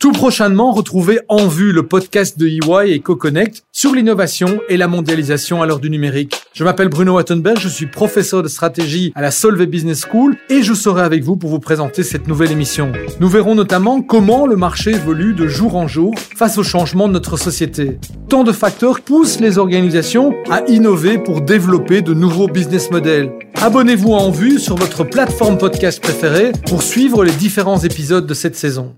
Tout prochainement, retrouvez En Vue, le podcast de EY et CoConnect sur l'innovation et la mondialisation à l'heure du numérique. Je m'appelle Bruno Wattenberg, je suis professeur de stratégie à la Solvay Business School et je serai avec vous pour vous présenter cette nouvelle émission. Nous verrons notamment comment le marché évolue de jour en jour face au changement de notre société. Tant de facteurs poussent les organisations à innover pour développer de nouveaux business models. Abonnez-vous à En Vue sur votre plateforme podcast préférée pour suivre les différents épisodes de cette saison.